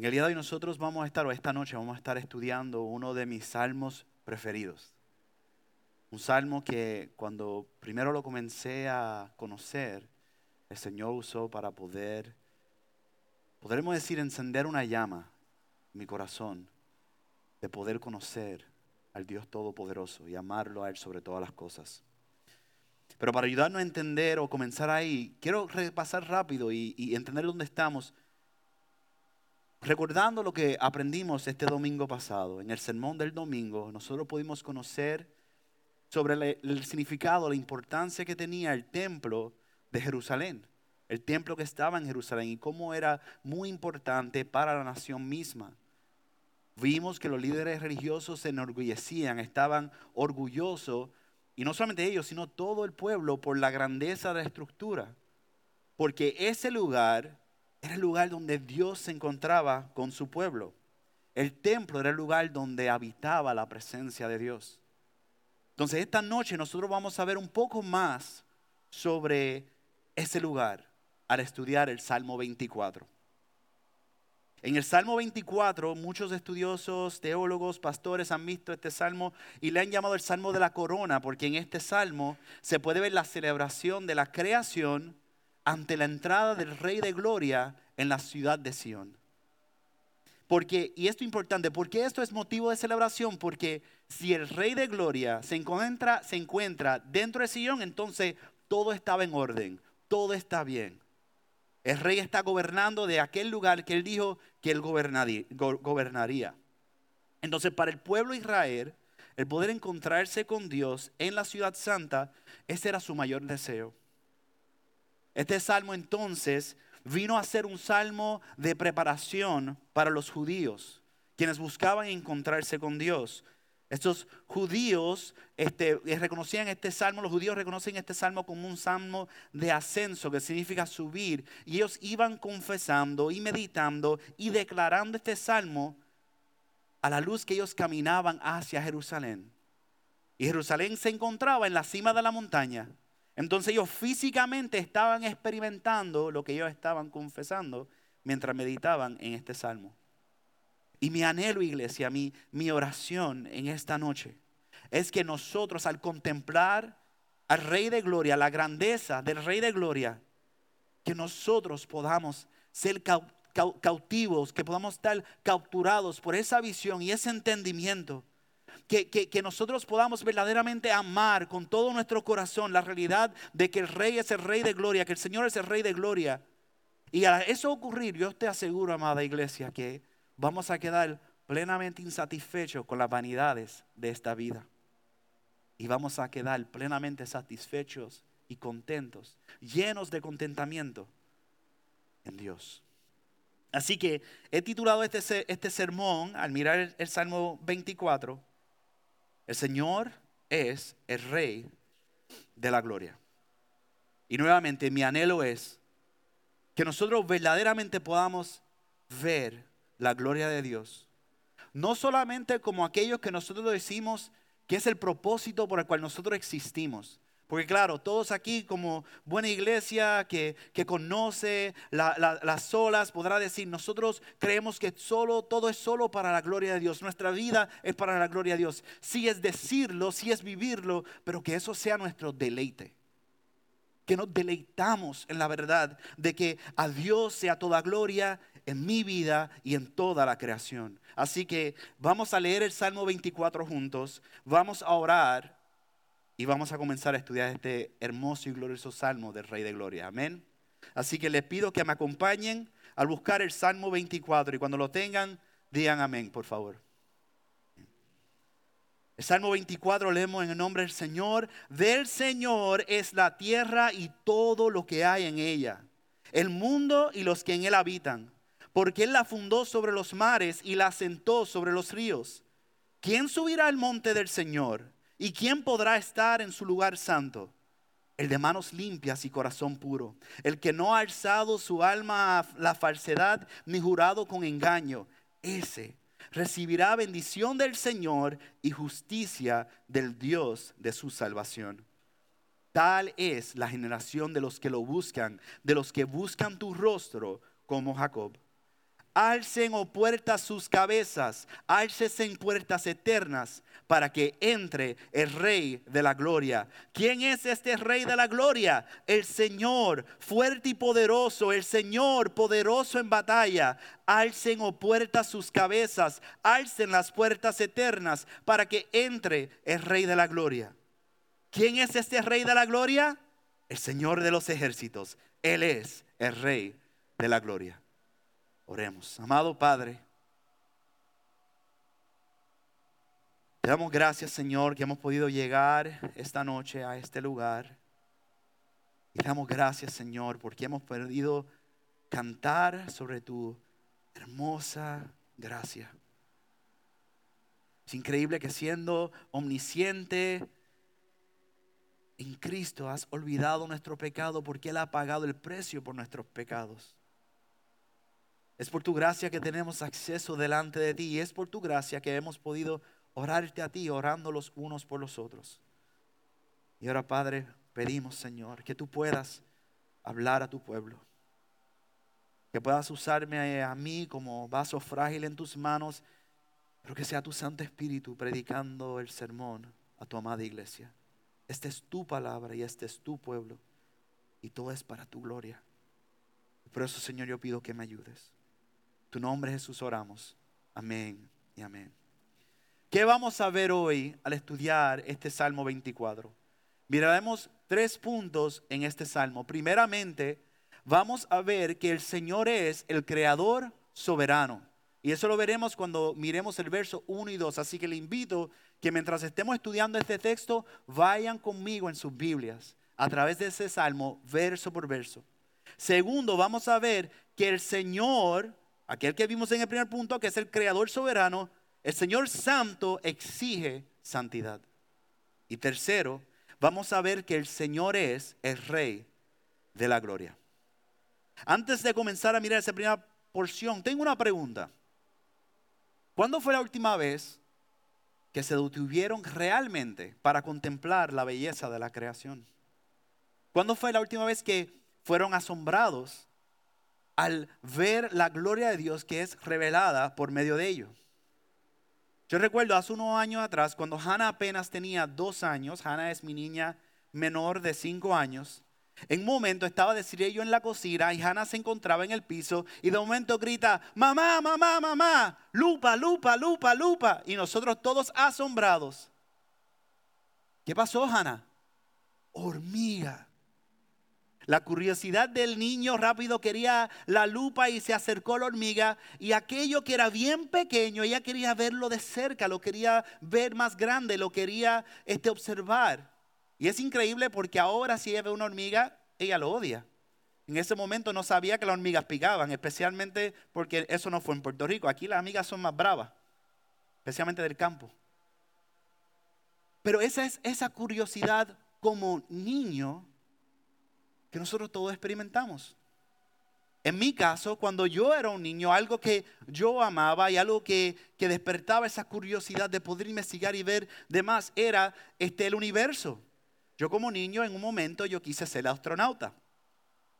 En el día de hoy nosotros vamos a estar, o esta noche vamos a estar estudiando uno de mis salmos preferidos. Un salmo que cuando primero lo comencé a conocer, el Señor usó para poder, podremos decir, encender una llama en mi corazón de poder conocer al Dios Todopoderoso y amarlo a Él sobre todas las cosas. Pero para ayudarnos a entender o comenzar ahí, quiero repasar rápido y, y entender dónde estamos, recordando lo que aprendimos este domingo pasado. En el sermón del domingo, nosotros pudimos conocer sobre el, significado, la importancia que tenía el templo de Jerusalén, el templo que estaba en Jerusalén y cómo era muy importante para la nación misma. Vimos que los líderes religiosos se enorgullecían, estaban orgullosos, y no solamente ellos, sino todo el pueblo por la grandeza de la estructura. Porque ese lugar era el lugar donde Dios se encontraba con su pueblo. El templo era el lugar donde habitaba la presencia de Dios. Entonces esta noche nosotros vamos a ver un poco más sobre ese lugar al estudiar el Salmo 24. En el Salmo 24 muchos estudiosos, teólogos, pastores han visto este salmo y le han llamado el Salmo de la Corona porque en este salmo se puede ver la celebración de la creación ante la entrada del Rey de Gloria en la ciudad de Sión. Porque, y esto es importante, porque esto es motivo de celebración, porque si el Rey de Gloria se encuentra, se encuentra dentro de Sion, entonces todo estaba en orden, todo está bien. El rey está gobernando de aquel lugar que él dijo que él gobernaría. Entonces, para el pueblo de Israel, el poder encontrarse con Dios en la ciudad santa, ese era su mayor deseo. Este salmo entonces vino a ser un salmo de preparación para los judíos, quienes buscaban encontrarse con Dios. Estos judíos este, eh, reconocían este salmo, los judíos reconocen este salmo como un salmo de ascenso, que significa subir. Y ellos iban confesando y meditando y declarando este salmo a la luz que ellos caminaban hacia Jerusalén. Y Jerusalén se encontraba en la cima de la montaña. Entonces ellos físicamente estaban experimentando lo que ellos estaban confesando mientras meditaban en este salmo. Y mi anhelo, iglesia, mi, mi oración en esta noche es que nosotros al contemplar al Rey de Gloria, la grandeza del Rey de Gloria, que nosotros podamos ser cautivos, que podamos estar capturados por esa visión y ese entendimiento que, nosotros podamos verdaderamente amar con todo nuestro corazón la realidad de que el Rey es el Rey de gloria, que el Señor es el Rey de gloria. Y a eso ocurrir, yo te aseguro, amada iglesia, que vamos a quedar plenamente insatisfechos con las vanidades de esta vida. Y vamos a quedar plenamente satisfechos y contentos, llenos de contentamiento en Dios. Así que he titulado este, este sermón, al mirar el Salmo 24, el Señor es el Rey de la gloria. Y nuevamente mi anhelo es que nosotros verdaderamente podamos ver la gloria de Dios. No solamente como aquellos que nosotros decimos que es el propósito por el cual nosotros existimos, porque claro, todos aquí como buena iglesia que, conoce las olas podrá decir, nosotros creemos que solo, todo es solo para la gloria de Dios. Nuestra vida es para la gloria de Dios. Sí es decirlo, sí es vivirlo, pero que eso sea nuestro deleite. Que nos deleitamos en la verdad de que a Dios sea toda gloria en mi vida y en toda la creación. Así que vamos a leer el Salmo 24 juntos, vamos a orar y vamos a comenzar a estudiar este hermoso y glorioso salmo del Rey de Gloria. Amén. Así que les pido que me acompañen al buscar el Salmo 24 y cuando lo tengan, digan amén, por favor. El Salmo 24 leemos en el nombre del Señor. Del Señor es la tierra y todo lo que hay en ella, el mundo y los que en él habitan, porque Él la fundó sobre los mares y la asentó sobre los ríos. ¿Quién subirá al monte del Señor? ¿Y quién podrá estar en su lugar santo? El de manos limpias y corazón puro, el que no ha alzado su alma a la falsedad ni jurado con engaño, ese recibirá bendición del Señor y justicia del Dios de su salvación. Tal es la generación de los que lo buscan, de los que buscan tu rostro como Jacob. Alcen o puertas sus cabezas, alcen en puertas eternas para que entre el Rey de la Gloria. ¿Quién es este Rey de la Gloria? El Señor, fuerte y poderoso, el Señor poderoso en batalla. Alcen o puertas sus cabezas, alcen las puertas eternas para que entre el Rey de la Gloria. ¿Quién es este Rey de la Gloria? El Señor de los ejércitos. Él es el Rey de la Gloria. Oremos. Amado Padre. Te damos gracias, Señor, que hemos podido llegar esta noche a este lugar. Y te damos gracias, Señor, porque hemos podido cantar sobre tu hermosa gracia. Es increíble que siendo omnisciente en Cristo has olvidado nuestro pecado porque Él ha pagado el precio por nuestros pecados. Es por tu gracia que tenemos acceso delante de ti y es por tu gracia que hemos podido orarte a ti, orando los unos por los otros. Y ahora, Padre, pedimos, Señor, que tú puedas hablar a tu pueblo. Que puedas usarme a mí como vaso frágil en tus manos, pero que sea tu Santo Espíritu predicando el sermón a tu amada iglesia. Esta es tu palabra y este es tu pueblo. Y todo es para tu gloria. Por eso, Señor, yo pido que me ayudes. Tu nombre Jesús oramos. Amén y amén. ¿Qué vamos a ver hoy al estudiar este Salmo 24? Miraremos tres puntos en este Salmo. Primeramente, vamos a ver que el Señor es el creador soberano. Y eso lo veremos cuando miremos el verso 1 y 2. Así que le invito que mientras estemos estudiando este texto, vayan conmigo en sus Biblias a través de ese salmo, verso por verso. Segundo, vamos a ver que el Señor, aquel que vimos en el primer punto, que es el creador soberano, el Señor Santo exige santidad. Y tercero, vamos a ver que el Señor es el Rey de la Gloria. Antes de comenzar a mirar esa primera porción, tengo una pregunta. ¿Cuándo fue la última vez que se detuvieron realmente para contemplar la belleza de la creación? ¿Cuándo fue la última vez que fueron asombrados al ver la gloria de Dios que es revelada por medio de ellos? Yo recuerdo hace unos años atrás, cuando Hannah apenas tenía dos años, Hannah es mi niña menor de cinco años, en un momento estaba de yo en la cocina y Hannah se encontraba en el piso y de momento grita, mamá, mamá, mamá, lupa, lupa, lupa, lupa. Y nosotros todos asombrados. ¿Qué pasó, Hannah? Hormiga. La curiosidad del niño rápido quería la lupa y se acercó a la hormiga y aquello que era bien pequeño, ella quería verlo de cerca, lo quería ver más grande, lo quería este, observar. Y es increíble porque ahora si ella ve una hormiga, ella lo odia. En ese momento no sabía que las hormigas picaban, especialmente porque eso no fue en Puerto Rico. Aquí las hormigas son más bravas, especialmente del campo. Pero esa es esa curiosidad como niño que nosotros todos experimentamos. En mi caso, cuando yo era un niño, algo que yo amaba y algo que, despertaba esa curiosidad de poder investigar y ver demás era este, el universo. Yo como niño, en un momento, yo quise ser astronauta.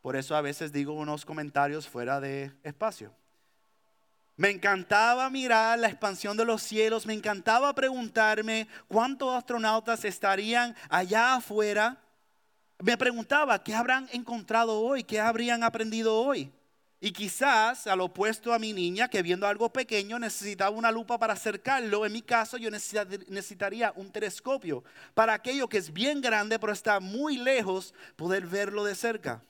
Por eso a veces digo unos comentarios fuera de espacio. Me encantaba mirar la expansión de los cielos, me encantaba preguntarme cuántos astronautas estarían allá afuera me preguntaba, ¿qué habrán encontrado hoy? ¿Qué habrían aprendido hoy? Y quizás, al opuesto a mi niña, que viendo algo pequeño necesitaba una lupa para acercarlo, en mi caso yo necesitaría un telescopio para aquello que es bien grande pero está muy lejos, poder verlo de cerca.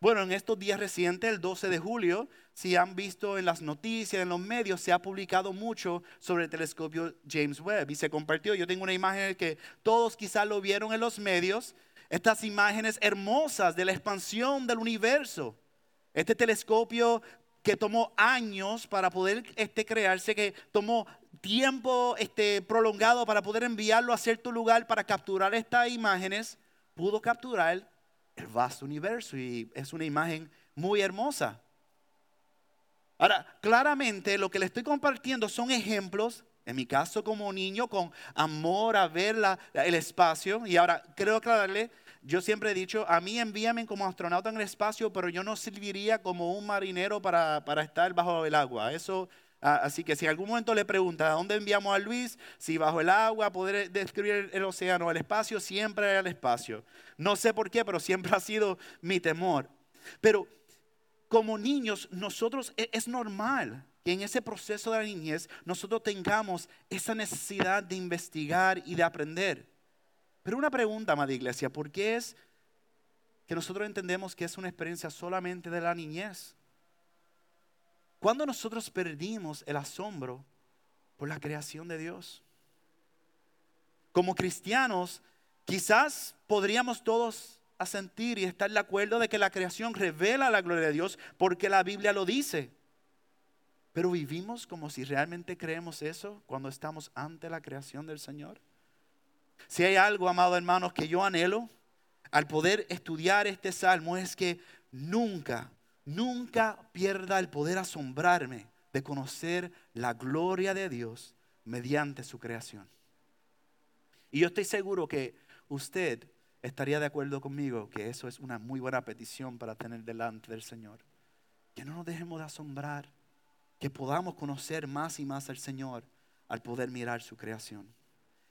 Bueno, en estos días recientes, el 12 de julio, si han visto en las noticias, en los medios, se ha publicado mucho sobre el telescopio James Webb y se compartió. Yo tengo una imagen que todos quizás lo vieron en los medios estas imágenes hermosas de la expansión del universo. Este telescopio que tomó años para poder este, crearse, que tomó tiempo este, prolongado para poder enviarlo a cierto lugar para capturar estas imágenes, pudo capturar el vasto universo y es una imagen muy hermosa. Ahora, claramente lo que le estoy compartiendo son ejemplos en mi caso como niño, con amor a ver el espacio. Y ahora creo aclararle, yo siempre he dicho, a mí envíame como astronauta en el espacio, pero yo no serviría como un marinero para, para estar bajo el agua. Eso así que si en algún momento le pregunta, ¿a dónde enviamos a Luis? Si bajo el agua, poder describir el océano el espacio, siempre el espacio. No sé por qué, pero siempre ha sido mi temor. Pero como niños, nosotros e, es normal que en ese proceso de la niñez nosotros tengamos esa necesidad de investigar y de aprender. Pero una pregunta, amada iglesia, ¿por qué es que nosotros entendemos que es una experiencia solamente de la niñez? Cuando nosotros perdimos el asombro por la creación de Dios? Como cristianos, quizás podríamos todos asentir y estar de acuerdo de que la creación revela la gloria de Dios porque la Biblia lo dice. Pero vivimos como si realmente creemos eso cuando estamos ante la creación del Señor. Si hay algo, amados hermanos, que yo anhelo al poder estudiar este salmo es que nunca nunca pierda el poder asombrarme de conocer la gloria de Dios mediante su creación. Y yo estoy seguro que usted estaría de acuerdo conmigo que eso es una muy buena petición para tener delante del Señor. Que no nos dejemos de asombrar, que podamos conocer más y más al Señor al poder mirar su creación.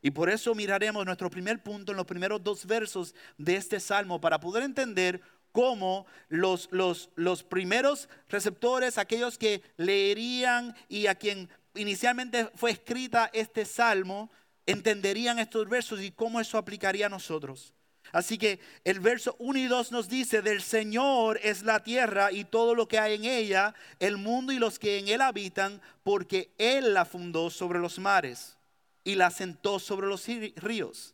Y por eso miraremos nuestro primer punto en los primeros dos versos de este salmo para poder entender cómo los, los, los primeros receptores, aquellos que leerían y a quien inicialmente fue escrita este salmo, entenderían estos versos y cómo eso aplicaría a nosotros. Así que el verso 1 y 2 nos dice, del Señor es la tierra y todo lo que hay en ella, el mundo y los que en él habitan, porque Él la fundó sobre los mares y la sentó sobre los ríos.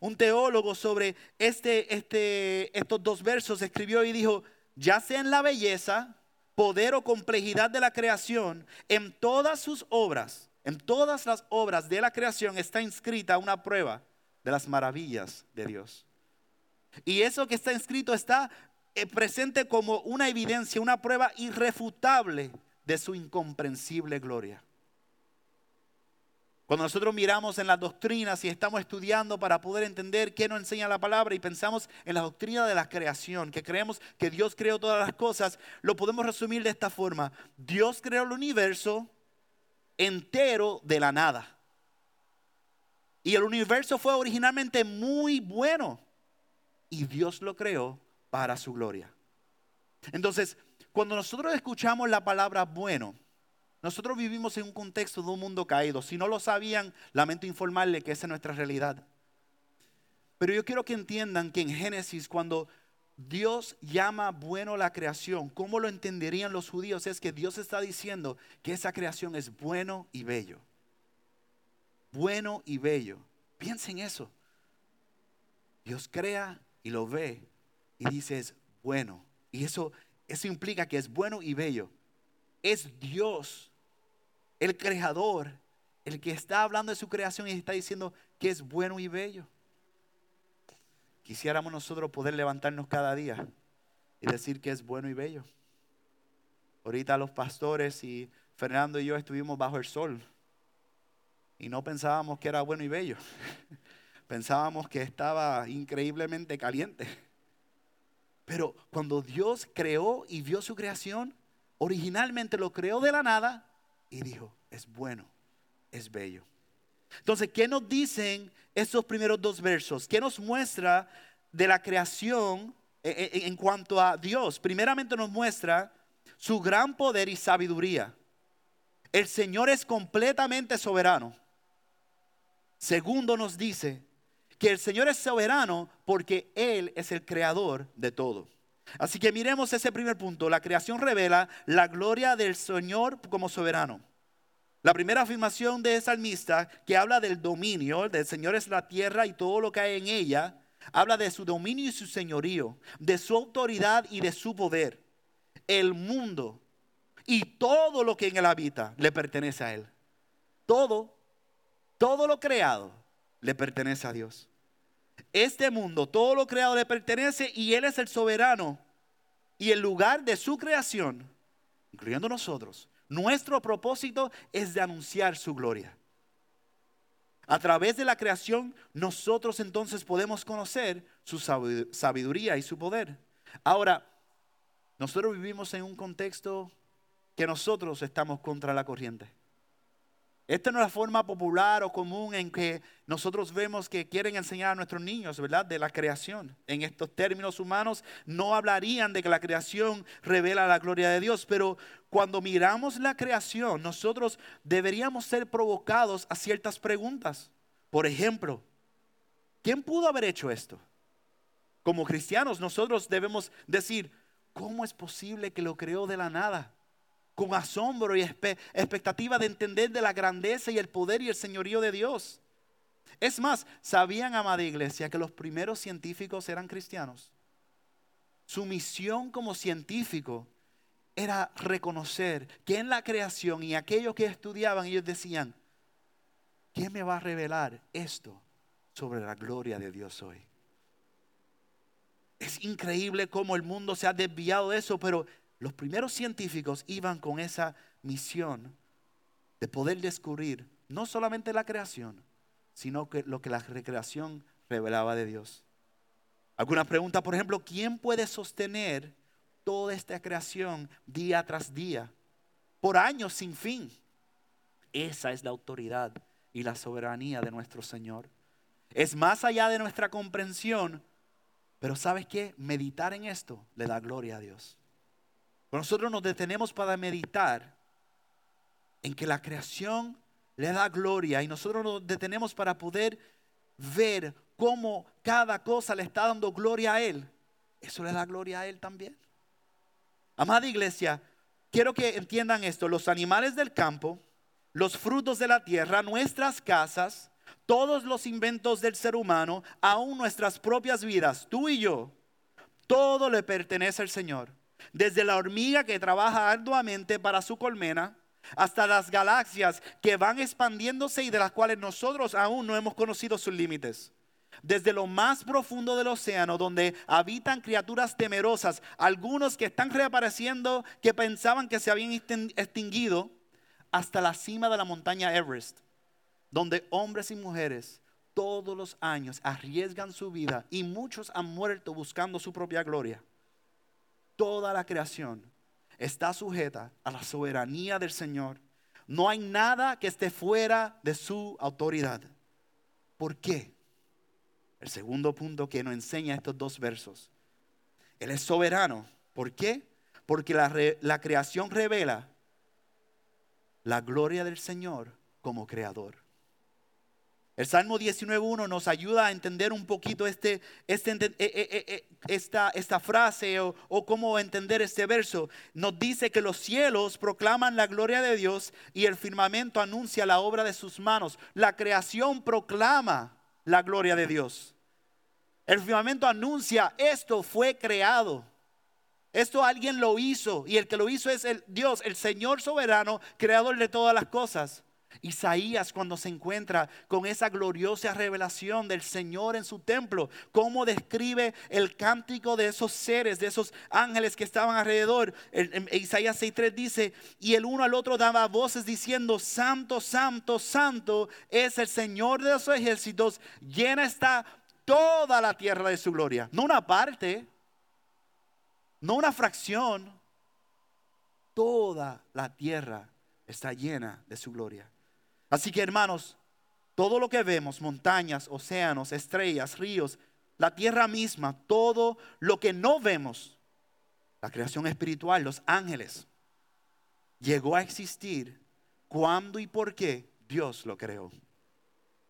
Un teólogo sobre este, este, estos dos versos escribió y dijo, ya sea en la belleza, poder o complejidad de la creación, en todas sus obras, en todas las obras de la creación está inscrita una prueba de las maravillas de Dios. Y eso que está inscrito está eh, presente como una evidencia, una prueba irrefutable de su incomprensible gloria. Cuando nosotros miramos en las doctrinas y estamos estudiando para poder entender qué nos enseña la palabra y pensamos en la doctrina de la creación, que creemos que Dios creó todas las cosas, lo podemos resumir de esta forma. Dios creó el universo entero de la nada. Y el universo fue originalmente muy bueno. Y Dios lo creó para su gloria. Entonces, cuando nosotros escuchamos la palabra bueno, nosotros vivimos en un contexto de un mundo caído. Si no lo sabían, lamento informarle que esa es nuestra realidad. Pero yo quiero que entiendan que en Génesis, cuando Dios llama bueno la creación, ¿cómo lo entenderían los judíos? Es que Dios está diciendo que esa creación es bueno y bello. Bueno y bello. Piensen eso. Dios crea y lo ve y dice es bueno. Y eso, eso implica que es bueno y bello. Es Dios el creador, el que está hablando de su creación y está diciendo que es bueno y bello. Quisiéramos nosotros poder levantarnos cada día y decir que es bueno y bello. Ahorita los pastores y Fernando y yo estuvimos bajo el sol y no pensábamos que era bueno y bello. Pensábamos que estaba increíblemente caliente. Pero cuando Dios creó y vio su creación, originalmente lo creó de la nada y dijo, es bueno, es bello. Entonces, ¿qué nos dicen estos primeros dos versos? ¿Qué nos muestra de la creación eh, eh, en cuanto a Dios? Primeramente nos muestra su gran poder y sabiduría. El Señor es completamente soberano. Segundo nos dice que el Señor es soberano porque Él es el creador de todo. Así que miremos ese primer punto. La creación revela la gloria del Señor como soberano. La primera afirmación de salmista que habla del dominio, del Señor es la tierra y todo lo que hay en ella, habla de su dominio y su señorío, de su autoridad y de su poder. El mundo y todo lo que en él habita le pertenece a él. Todo, todo lo creado le pertenece a Dios. Este mundo, todo lo creado le pertenece y Él es el soberano. Y el lugar de su creación, incluyendo nosotros, nuestro propósito es de anunciar su gloria. A través de la creación, nosotros entonces podemos conocer su sabiduría y su poder. Ahora, nosotros vivimos en un contexto que nosotros estamos contra la corriente. Esta no es la forma popular o común en que nosotros vemos que quieren enseñar a nuestros niños, ¿verdad? De la creación. En estos términos humanos no hablarían de que la creación revela la gloria de Dios, pero cuando miramos la creación, nosotros deberíamos ser provocados a ciertas preguntas. Por ejemplo, ¿quién pudo haber hecho esto? Como cristianos, nosotros debemos decir, ¿cómo es posible que lo creó de la nada? Con asombro y expectativa de entender de la grandeza y el poder y el señorío de Dios. Es más, ¿sabían, amada iglesia, que los primeros científicos eran cristianos? Su misión como científico era reconocer que en la creación y aquellos que estudiaban, ellos decían, ¿quién me va a revelar esto sobre la gloria de Dios hoy? Es increíble cómo el mundo se ha desviado de eso, pero los primeros científicos iban con esa misión de poder descubrir no solamente la creación, sino que lo que la recreación revelaba de Dios. Alguna pregunta, por ejemplo, ¿quién puede sostener toda esta creación día tras día, por años sin fin? Esa es la autoridad y la soberanía de nuestro Señor. Es más allá de nuestra comprensión, pero ¿sabes qué? Meditar en esto le da gloria a Dios. Nosotros nos detenemos para meditar en que la creación le da gloria y nosotros nos detenemos para poder ver cómo cada cosa le está dando gloria a Él. Eso le da gloria a Él también. Amada iglesia, quiero que entiendan esto. Los animales del campo, los frutos de la tierra, nuestras casas, todos los inventos del ser humano, aún nuestras propias vidas, tú y yo, todo le pertenece al Señor. Desde la hormiga que trabaja arduamente para su colmena, hasta las galaxias que van expandiéndose y de las cuales nosotros aún no hemos conocido sus límites. Desde lo más profundo del océano, donde habitan criaturas temerosas, algunos que están reapareciendo, que pensaban que se habían extinguido, hasta la cima de la montaña Everest, donde hombres y mujeres todos los años arriesgan su vida y muchos han muerto buscando su propia gloria toda la creación está sujeta a la soberanía del Señor. No hay nada que esté fuera de su autoridad. ¿Por qué? El segundo punto que nos enseña estos dos versos. Él es soberano. ¿Por qué? Porque la, la creación revela la gloria del Señor como creador. El Salmo 19.1 nos ayuda a entender un poquito este, este eh, eh, eh, esta, esta, frase o, o, cómo entender este verso. Nos dice que los cielos proclaman la gloria de Dios y el firmamento anuncia la obra de sus manos. La creación proclama la gloria de Dios. El firmamento anuncia, esto fue creado. Esto alguien lo hizo y el que lo hizo es el Dios, el Señor soberano, creador de todas las cosas. Isaías cuando se encuentra con esa gloriosa revelación del Señor en su templo, cómo describe el cántico de esos seres, de esos ángeles que estaban alrededor. Isaías 6.3 dice, y el uno al otro daba voces diciendo, Santo, Santo, Santo es el Señor de los ejércitos, llena está toda la tierra de su gloria. No una parte, no una fracción, toda la tierra está llena de su gloria. Así que hermanos, todo lo que vemos, montañas, océanos, estrellas, ríos, la tierra misma, todo lo que no vemos, la creación espiritual, los ángeles, llegó a existir cuando y por qué Dios lo creó.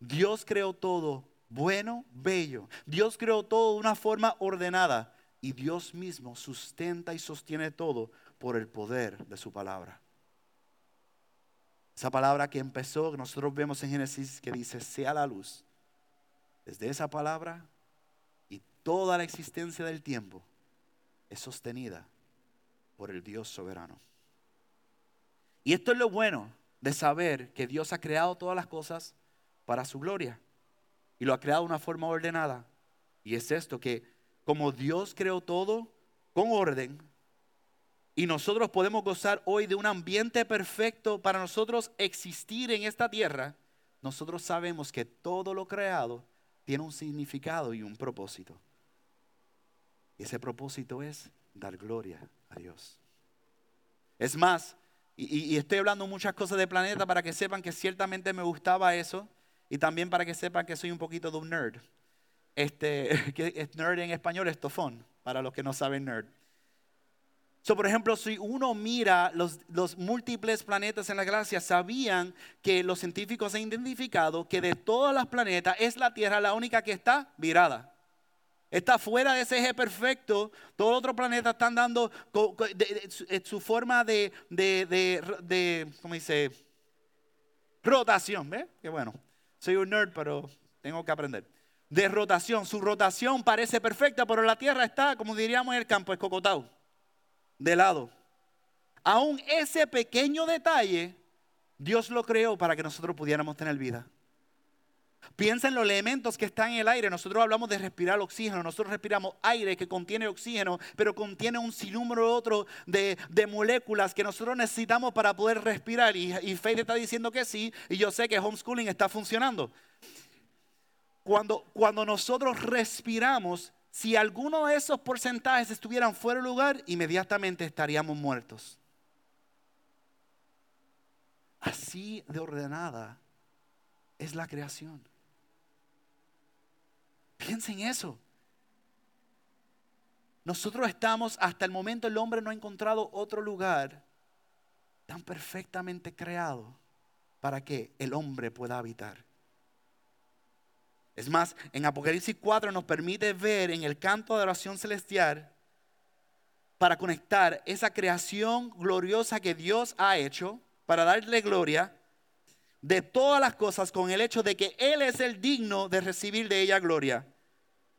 Dios creó todo bueno, bello. Dios creó todo de una forma ordenada y Dios mismo sustenta y sostiene todo por el poder de su palabra. Esa palabra que empezó, que nosotros vemos en Génesis, que dice, sea la luz. Desde esa palabra y toda la existencia del tiempo es sostenida por el Dios soberano. Y esto es lo bueno de saber que Dios ha creado todas las cosas para su gloria. Y lo ha creado de una forma ordenada. Y es esto, que como Dios creó todo con orden, y nosotros podemos gozar hoy de un ambiente perfecto para nosotros existir en esta tierra. nosotros sabemos que todo lo creado tiene un significado y un propósito. Y ese propósito es dar gloria a Dios. Es más, y, estoy hablando muchas cosas de planeta para que sepan que ciertamente me gustaba eso y también para que sepan que soy un poquito de un nerd. Este, que es nerd en español es tofón, para los que no saben nerd. So, por ejemplo, si uno mira los, múltiples planetas en la galaxia, sabían que los científicos han identificado que de todas las planetas es la Tierra la única que está virada. Está fuera de ese eje perfecto. Todos los otros planetas están dando su forma de, de, ¿cómo dice? Rotación. ¿Ves? Qué bueno. Soy un nerd, pero tengo que aprender. De rotación. Su rotación parece perfecta, pero la Tierra está, como diríamos en el campo, escocotado. De lado. Aún ese pequeño detalle, Dios lo creó para que nosotros pudiéramos tener vida. Piensa en los elementos que están en el aire. Nosotros hablamos de respirar oxígeno. Nosotros respiramos aire que contiene oxígeno, pero contiene un sinnúmero otro de, moléculas que nosotros necesitamos para poder respirar. Y, y está diciendo que sí, y yo sé que homeschooling está funcionando. Cuando, cuando nosotros respiramos, si alguno de esos porcentajes estuvieran fuera de lugar, inmediatamente estaríamos muertos. Así de ordenada es la creación. Piensen en eso. Nosotros estamos, hasta el momento el hombre no ha encontrado otro lugar tan perfectamente creado para que el hombre pueda habitar. Es más, en Apocalipsis 4 nos permite ver en el canto de oración celestial para conectar esa creación gloriosa que Dios ha hecho, para darle gloria de todas las cosas con el hecho de que Él es el digno de recibir de ella gloria.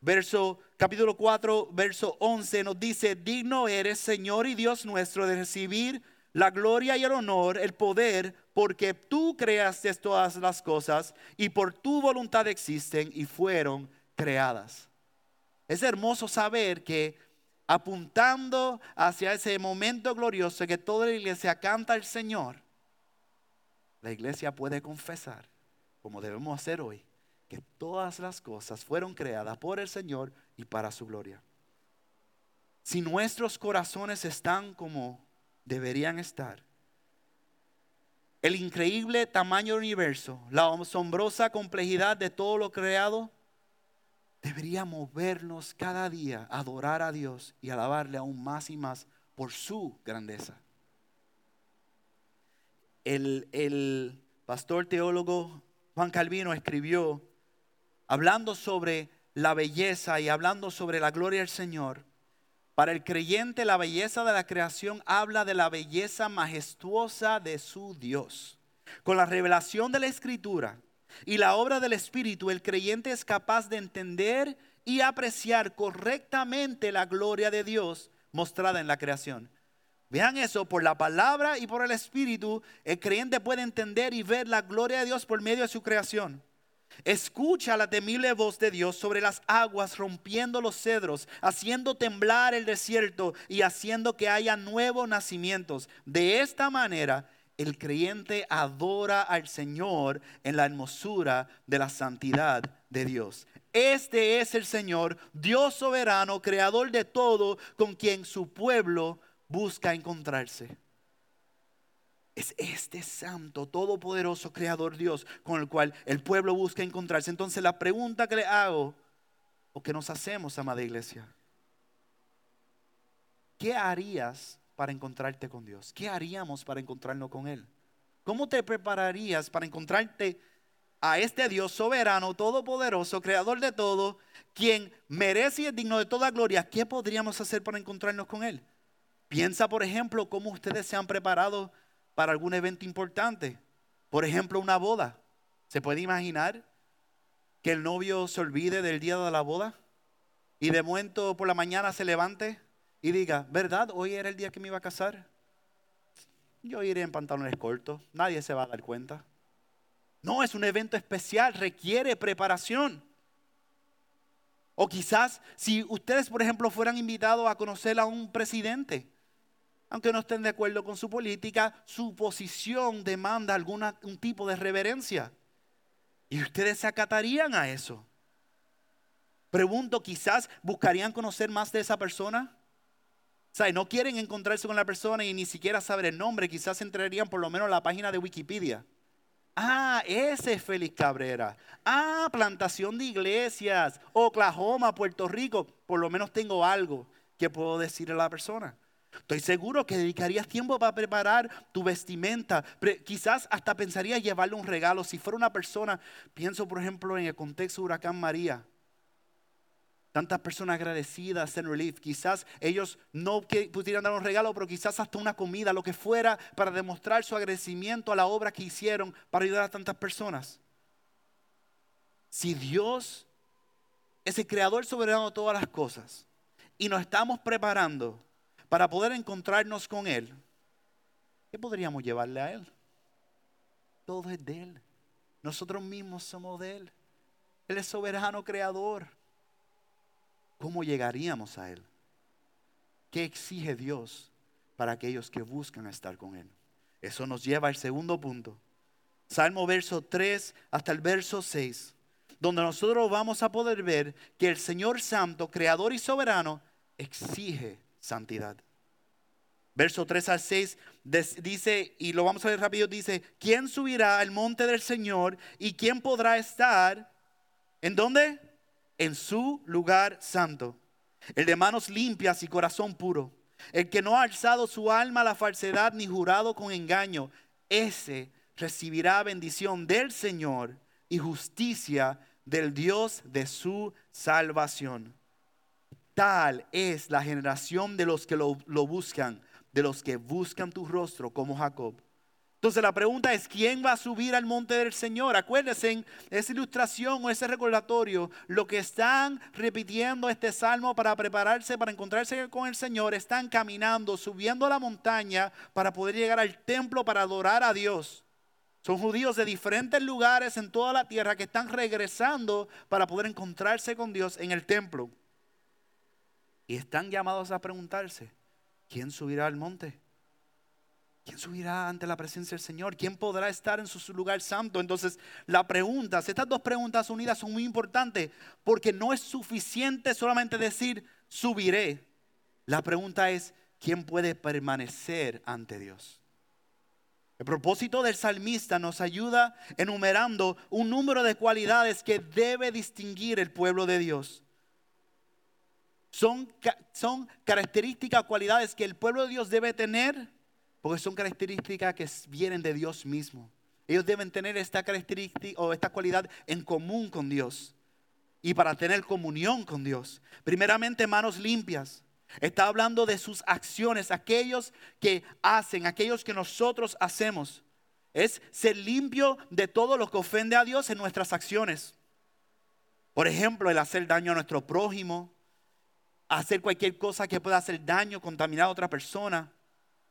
Verso capítulo 4, verso 11 nos dice, digno eres, Señor y Dios nuestro, de recibir la gloria y el honor, el poder, porque tú creaste todas las cosas y por tu voluntad existen y fueron creadas. Es hermoso saber que apuntando hacia ese momento glorioso que toda la iglesia canta al Señor, la iglesia puede confesar, como debemos hacer hoy, que todas las cosas fueron creadas por el Señor y para su gloria. Si nuestros corazones están como deberían estar, el increíble tamaño del universo, la asombrosa complejidad de todo lo creado, debería movernos cada día a adorar a Dios y alabarle aún más y más por su grandeza. El, el pastor teólogo Juan Calvino escribió hablando sobre la belleza y hablando sobre la gloria del Señor, para el creyente la belleza de la creación habla de la belleza majestuosa de su Dios. Con la revelación de la Escritura y la obra del Espíritu, el creyente es capaz de entender y apreciar correctamente la gloria de Dios mostrada en la creación. Vean eso, por la palabra y por el Espíritu, el creyente puede entender y ver la gloria de Dios por medio de su creación. Escucha la temible voz de Dios sobre las aguas, rompiendo los cedros, haciendo temblar el desierto y haciendo que haya nuevos nacimientos. De esta manera, el creyente adora al Señor en la hermosura de la santidad de Dios. Este es el Señor, Dios soberano, creador de todo, con quien su pueblo busca encontrarse. Es este santo, todopoderoso creador Dios con el cual el pueblo busca encontrarse. Entonces la pregunta que le hago o que nos hacemos, amada iglesia, ¿qué harías para encontrarte con Dios? ¿Qué haríamos para encontrarnos con Él? ¿Cómo te prepararías para encontrarte a este Dios soberano, todopoderoso, creador de todo, quien merece y es digno de toda gloria? ¿Qué podríamos hacer para encontrarnos con Él? Piensa, por ejemplo, cómo ustedes se han preparado para algún evento importante. Por ejemplo, una boda. ¿Se puede imaginar que el novio se olvide del día de la boda? Y de momento por la mañana se levante y diga, ¿verdad? Hoy era el día que me iba a casar. Yo iré en pantalones cortos, nadie se va a dar cuenta. No, es un evento especial, requiere preparación. O quizás si ustedes, por ejemplo, fueran invitados a conocer a un presidente, aunque no estén de acuerdo con su política, su posición demanda algún un tipo de reverencia. Y ustedes se acatarían a eso. Pregunto, quizás buscarían conocer más de esa persona. O sea, no quieren encontrarse con la persona y ni siquiera saber el nombre. Quizás entrarían por lo menos a la página de Wikipedia. Ah, ese es Félix Cabrera. Ah, plantación de iglesias. Oklahoma, Puerto Rico. Por lo menos tengo algo que puedo decirle a la persona. Estoy seguro que dedicarías tiempo para preparar tu vestimenta. Quizás hasta pensarías llevarle un regalo. Si fuera una persona, pienso por ejemplo en el contexto de Huracán María. Tantas personas agradecidas en Relief. Quizás ellos no pudieran dar un regalo, pero quizás hasta una comida, lo que fuera, para demostrar su agradecimiento a la obra que hicieron para ayudar a tantas personas. Si Dios es el creador soberano de todas las cosas y nos estamos preparando para poder encontrarnos con Él, ¿qué podríamos llevarle a Él? Todo es de Él. Nosotros mismos somos de Él. Él es soberano creador. ¿Cómo llegaríamos a Él? ¿Qué exige Dios para aquellos que buscan estar con Él? Eso nos lleva al segundo punto. Salmo verso 3 hasta el verso 6, donde nosotros vamos a poder ver que el Señor Santo, Creador y Soberano, exige santidad. Verso 3 al 6 dice, y lo vamos a ver rápido, dice, ¿quién subirá al monte del Señor y quién podrá estar? ¿En dónde? En su lugar santo. El de manos limpias y corazón puro. El que no ha alzado su alma a la falsedad ni jurado con engaño. Ese recibirá bendición del Señor y justicia del Dios de su salvación. Tal es la generación de los que lo, buscan, de los que buscan tu rostro como Jacob. Entonces la pregunta es, ¿quién va a subir al monte del Señor? Acuérdense, en esa ilustración o ese recordatorio, lo que están repitiendo este salmo para prepararse, para encontrarse con el Señor, están caminando, subiendo la montaña para poder llegar al templo para adorar a Dios. Son judíos de diferentes lugares en toda la tierra que están regresando para poder encontrarse con Dios en el templo. Y están llamados a preguntarse, ¿quién subirá al monte? ¿Quién subirá ante la presencia del Señor? ¿Quién podrá estar en su lugar santo? Entonces, la pregunta, estas dos preguntas unidas son muy importantes porque no es suficiente solamente decir subiré. La pregunta es, ¿quién puede permanecer ante Dios? El propósito del salmista nos ayuda enumerando un número de cualidades que debe distinguir el pueblo de Dios son, son características, cualidades que el pueblo de Dios debe tener, porque son características que vienen de Dios mismo. Ellos deben tener esta característica o esta cualidad en común con Dios y para tener comunión con Dios. Primeramente, manos limpias. Está hablando de sus acciones, aquellos que hacen, aquellos que nosotros hacemos. Es ser limpio de todo lo que ofende a Dios en nuestras acciones. Por ejemplo, el hacer daño a nuestro prójimo, hacer cualquier cosa que pueda hacer daño, contaminar a otra persona.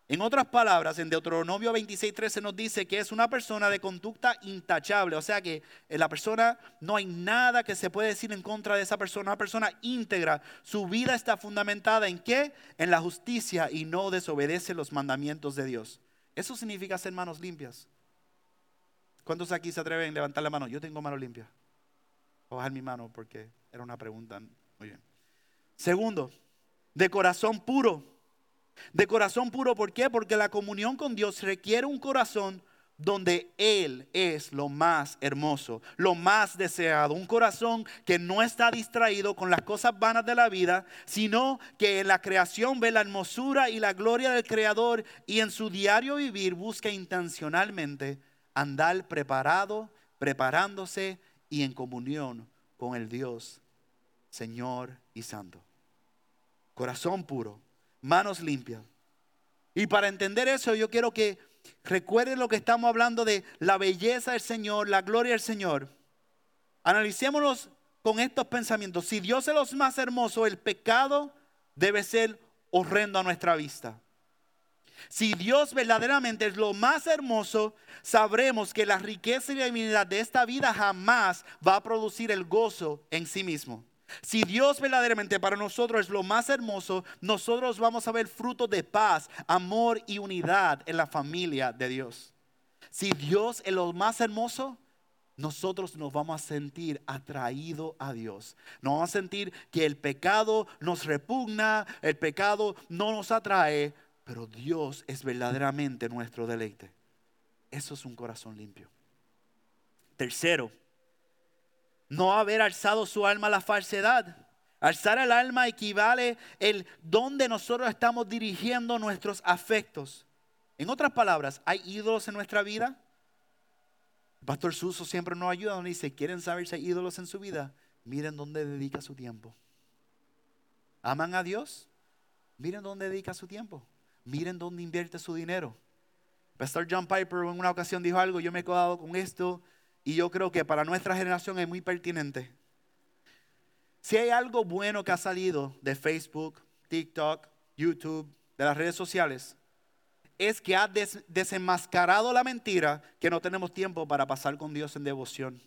En otras palabras, en Deuteronomio 26:13 nos dice que es una persona de conducta intachable, o sea que en la persona no hay nada que se puede decir en contra de esa persona, una persona íntegra. Su vida está fundamentada en qué? En la justicia y no desobedece los mandamientos de Dios. Eso significa ser manos limpias. ¿Cuántos aquí se atreven a levantar la mano? Yo tengo manos limpias. Voy bajar mi mano porque era una pregunta. Muy bien. Segundo, de corazón puro. De corazón puro, ¿por qué? Porque la comunión con Dios requiere un corazón donde Él es lo más hermoso, lo más deseado. Un corazón que no está distraído con las cosas vanas de la vida, sino que en la creación ve la hermosura y la gloria del Creador y en su diario vivir busca intencionalmente andar preparado, preparándose y en comunión con el Dios, Señor y Santo corazón puro, manos limpias. Y para entender eso, yo quiero que recuerden lo que estamos hablando de la belleza del Señor, la gloria del Señor. Analicémonos con estos pensamientos. Si Dios es lo más hermoso, el pecado debe ser horrendo a nuestra vista. Si Dios verdaderamente es lo más hermoso, sabremos que la riqueza y la divinidad de esta vida jamás va a producir el gozo en sí mismo. Si Dios verdaderamente para nosotros es lo más hermoso, nosotros vamos a ver frutos de paz, amor y unidad en la familia de Dios. Si Dios es lo más hermoso, nosotros nos vamos a sentir atraídos a Dios. Nos vamos a sentir que el pecado nos repugna, el pecado no nos atrae, pero Dios es verdaderamente nuestro deleite. Eso es un corazón limpio. Tercero, no haber alzado su alma a la falsedad. Alzar el alma equivale el donde nosotros estamos dirigiendo nuestros afectos. En otras palabras, ¿hay ídolos en nuestra vida? Pastor Suso siempre nos ayuda, nos dice, ¿quieren saber si hay ídolos en su vida? Miren dónde dedica su tiempo. ¿Aman a Dios? Miren dónde dedica su tiempo. Miren dónde invierte su dinero. Pastor John Piper en una ocasión dijo algo, yo me he quedado con esto y yo creo que para nuestra generación es muy pertinente. Si hay algo bueno que ha salido de Facebook, TikTok, YouTube, de las redes sociales, es que ha desenmascarado la mentira que no tenemos tiempo para pasar con Dios en devoción.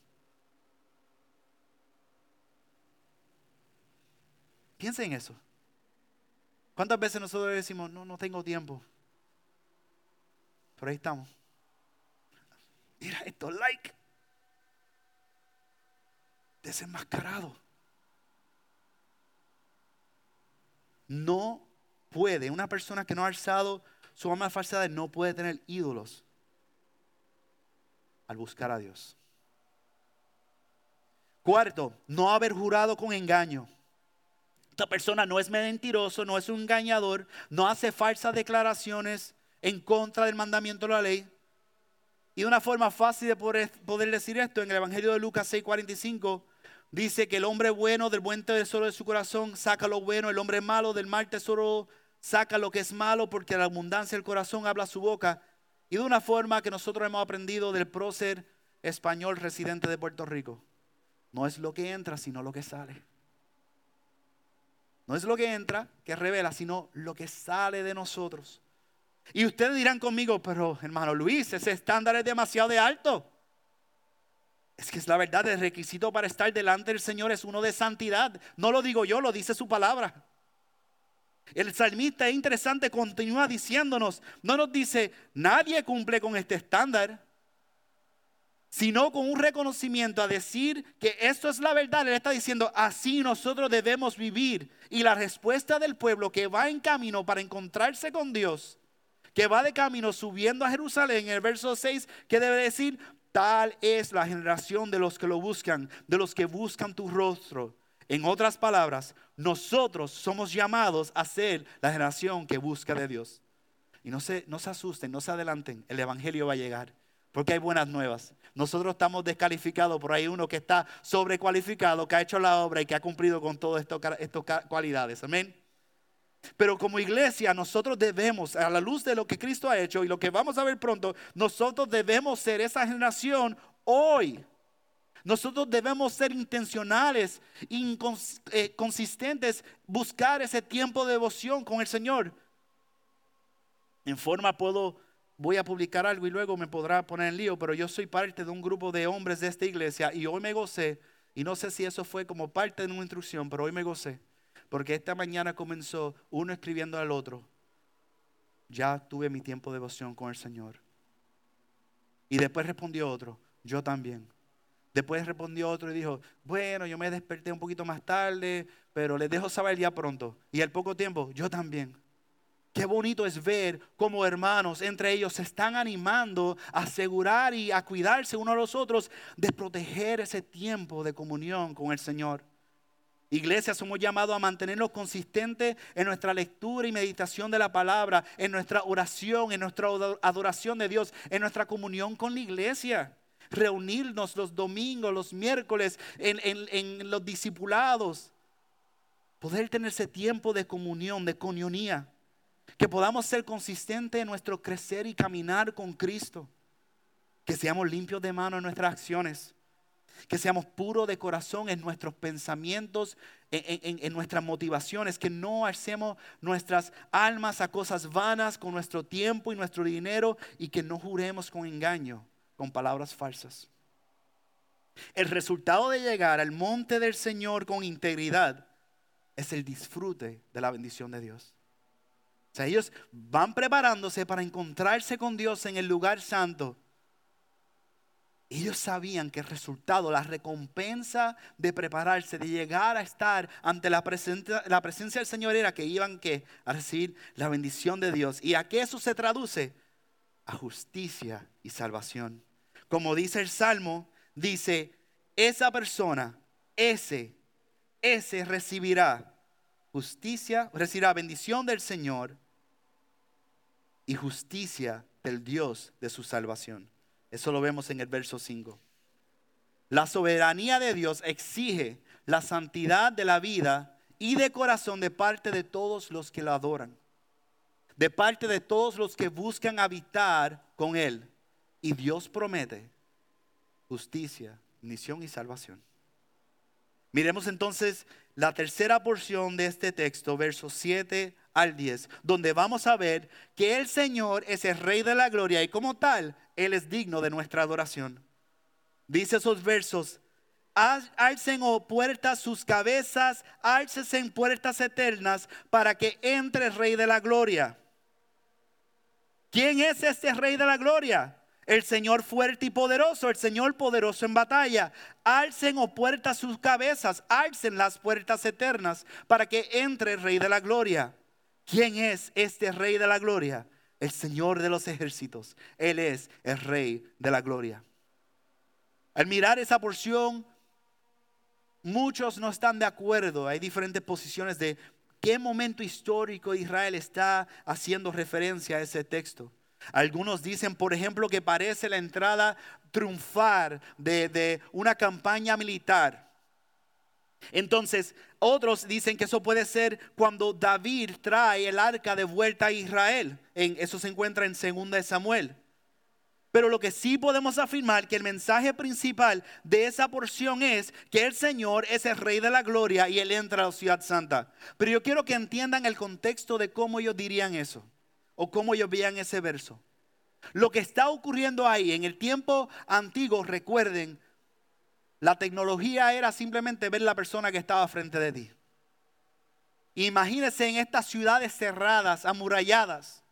Piensen en eso. ¿Cuántas veces nosotros decimos, no, no tengo tiempo? Pero ahí estamos. Mira esto, like. Desenmascarado. No puede, una persona que no ha alzado su alma falsedad no puede tener ídolos al buscar a Dios. Cuarto, no haber jurado con engaño. Esta persona no es mentiroso, no es un engañador, no hace falsas declaraciones en contra del mandamiento de la ley. Y una forma fácil de poder decir esto en el Evangelio de Lucas 6:45 dice que el hombre bueno del buen tesoro de su corazón saca lo bueno, el hombre malo del mal tesoro saca lo que es malo porque la abundancia del corazón habla su boca. Y de una forma que nosotros hemos aprendido del prócer español residente de Puerto Rico. No es lo que entra, sino lo que sale. No es lo que entra que revela, sino lo que sale de nosotros. Y ustedes dirán conmigo, pero hermano Luis, ese estándar es demasiado de alto. Es que es la verdad, el requisito para estar delante del Señor es uno de santidad. No lo digo yo, lo dice su palabra. El salmista es interesante, continúa diciéndonos, no nos dice, nadie cumple con este estándar, sino con un reconocimiento a decir que esto es la verdad. Él está diciendo, así nosotros debemos vivir. Y la respuesta del pueblo que va en camino para encontrarse con Dios, que va de camino subiendo a Jerusalén, en el verso 6, que debe decir, tal es la generación de los que lo buscan, de los que buscan tu rostro. En otras palabras, nosotros somos llamados a ser la generación que busca de Dios. Y no se, no se asusten, no se adelanten, el Evangelio va a llegar, porque hay buenas nuevas. Nosotros estamos descalificados, por ahí uno que está sobrecualificado, que ha hecho la obra y que ha cumplido con todas estas cualidades. Amén. Pero como iglesia nosotros debemos, a la luz de lo que Cristo ha hecho y lo que vamos a ver pronto, nosotros debemos ser esa generación hoy nosotros debemos ser intencionales, eh, consistentes, buscar ese tiempo de devoción con el Señor. En forma puedo, voy a publicar algo y luego me podrá poner en lío, pero yo soy parte de un grupo de hombres de esta iglesia y hoy me gocé, y no sé si eso fue como parte de una instrucción, pero hoy me gocé, porque esta mañana comenzó uno escribiendo al otro. Ya tuve mi tiempo de devoción con el Señor. Y después respondió otro, yo también. Después respondió otro y dijo, bueno, yo me desperté un poquito más tarde, pero les dejo saber ya pronto. Y al poco tiempo, yo también. Qué bonito es ver cómo hermanos entre ellos se están animando a asegurar y a cuidarse unos a los otros de proteger ese tiempo de comunión con el Señor. Iglesia, somos llamados a mantenernos consistentes en nuestra lectura y meditación de la palabra, en nuestra oración, en nuestra adoración de Dios, en nuestra comunión con la iglesia reunirnos los domingos, los miércoles, en, los discipulados. Poder tener ese tiempo de comunión, de comunionía. Que podamos ser consistentes en nuestro crecer y caminar con Cristo. Que seamos limpios de mano en nuestras acciones. Que seamos puros de corazón en nuestros pensamientos, en, en, nuestras motivaciones. Que no hacemos nuestras almas a cosas vanas con nuestro tiempo y nuestro dinero. Y que no juremos con engaño con palabras falsas. El resultado de llegar al monte del Señor con integridad es el disfrute de la bendición de Dios. O sea, ellos van preparándose para encontrarse con Dios en el lugar santo. Ellos sabían que el resultado, la recompensa de prepararse, de llegar a estar ante la presencia, del Señor era que iban que, a recibir la bendición de Dios. ¿Y a qué eso se traduce? A justicia y salvación. Como dice el Salmo, dice, esa persona, ese, ese recibirá justicia, recibirá bendición del Señor y justicia del Dios de su salvación. Eso lo vemos en el verso 5. La soberanía de Dios exige la santidad de la vida y de corazón de parte de todos los que lo adoran, de parte de todos los que buscan habitar con Él. Y Dios promete justicia, misión y salvación. Miremos entonces la tercera porción de este texto, versos 7 al 10, donde vamos a ver que el Señor es el Rey de la Gloria y como tal, Él es digno de nuestra adoración. Dice esos versos, alcen o oh puertas sus cabezas, alcen en puertas eternas para que entre el Rey de la Gloria. ¿Quién es este Rey de la Gloria? El Señor fuerte y poderoso, el Señor poderoso en batalla. Alcen o puertas sus cabezas, alcen las puertas eternas para que entre el Rey de la Gloria. ¿Quién es este Rey de la Gloria? El Señor de los ejércitos. Él es el Rey de la Gloria. Al mirar esa porción, muchos no están de acuerdo. Hay diferentes posiciones de qué momento histórico Israel está haciendo referencia a ese texto. Algunos dicen, por ejemplo, que parece la entrada triunfar de, de una campaña militar. Entonces, otros dicen que eso puede ser cuando David trae el arca de vuelta a Israel. En, eso se encuentra en 2 Samuel. Pero lo que sí podemos afirmar que el mensaje principal de esa porción es que el Señor es el Rey de la Gloria y Él entra a la ciudad santa. Pero yo quiero que entiendan el contexto de cómo ellos dirían eso o cómo ellos veían ese verso. Lo que está ocurriendo ahí en el tiempo antiguo, recuerden, la tecnología era simplemente ver la persona que estaba frente de ti. Imagínense en estas ciudades cerradas, amuralladas.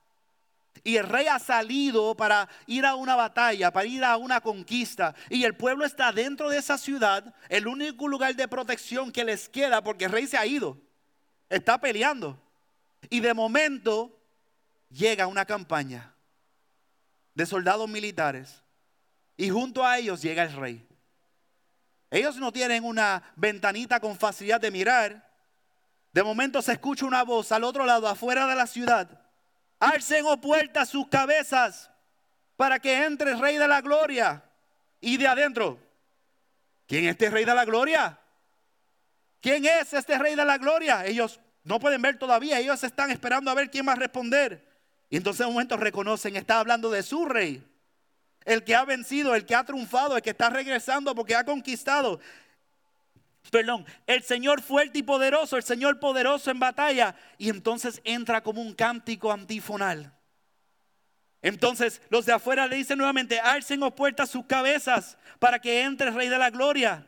Y el rey ha salido para ir a una batalla, para ir a una conquista. Y el pueblo está dentro de esa ciudad, el único lugar de protección que les queda porque el rey se ha ido. Está peleando. Y de momento llega una campaña de soldados militares. Y junto a ellos llega el rey. Ellos no tienen una ventanita con facilidad de mirar. De momento se escucha una voz al otro lado, afuera de la ciudad. Alcen o puertas sus cabezas para que entre el Rey de la Gloria. Y de adentro, ¿quién es este Rey de la Gloria? ¿Quién es este Rey de la Gloria? Ellos no pueden ver todavía, ellos están esperando a ver quién va a responder. Y entonces en un momento reconocen, está hablando de su rey el que ha vencido, el que ha triunfado, el que está regresando porque ha conquistado. Perdón, el Señor fuerte y poderoso, el Señor poderoso en batalla. Y entonces entra como un cántico antifonal. Entonces los de afuera le dicen nuevamente, alcen o puertas sus cabezas para que entre el Rey de la Gloria.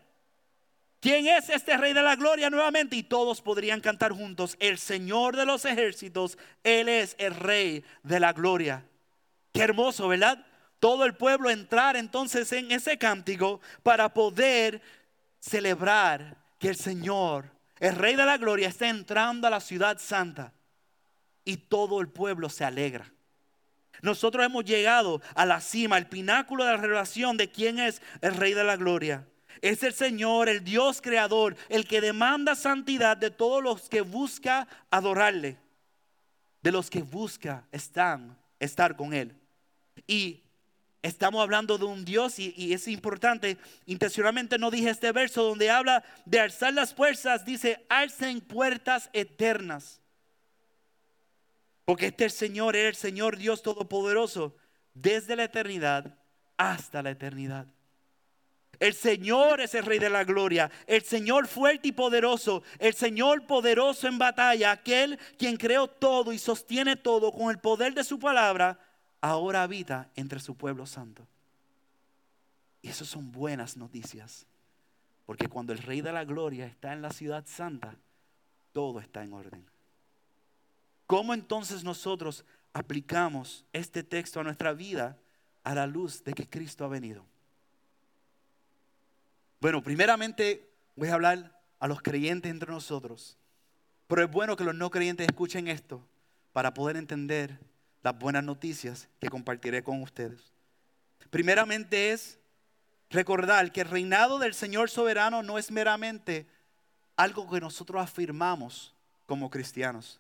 ¿Quién es este Rey de la Gloria nuevamente? Y todos podrían cantar juntos, el Señor de los ejércitos, Él es el Rey de la Gloria. Qué hermoso, ¿verdad? todo el pueblo entrar entonces en ese cántico para poder celebrar que el Señor, el Rey de la Gloria, está entrando a la ciudad santa y todo el pueblo se alegra. Nosotros hemos llegado a la cima, al pináculo de la revelación de quién es el Rey de la Gloria. Es el Señor, el Dios creador, el que demanda santidad de todos los que busca adorarle, de los que busca están, estar con Él. Y Estamos hablando de un Dios y, es importante, intencionalmente no dije este verso donde habla de alzar las fuerzas, dice, alcen puertas eternas. Porque este Señor es el Señor Dios Todopoderoso desde la eternidad hasta la eternidad. El Señor es el Rey de la Gloria, el Señor fuerte y poderoso, el Señor poderoso en batalla, aquel quien creó todo y sostiene todo con el poder de su palabra ahora habita entre su pueblo santo. Y eso son buenas noticias. Porque cuando el Rey de la Gloria está en la ciudad santa, todo está en orden. ¿Cómo entonces nosotros aplicamos este texto a nuestra vida a la luz de que Cristo ha venido? Bueno, primeramente voy a hablar a los creyentes entre nosotros. Pero es bueno que los no creyentes escuchen esto para poder entender las buenas noticias que compartiré con ustedes. Primeramente es recordar que el reinado del Señor soberano no es meramente algo que nosotros afirmamos como cristianos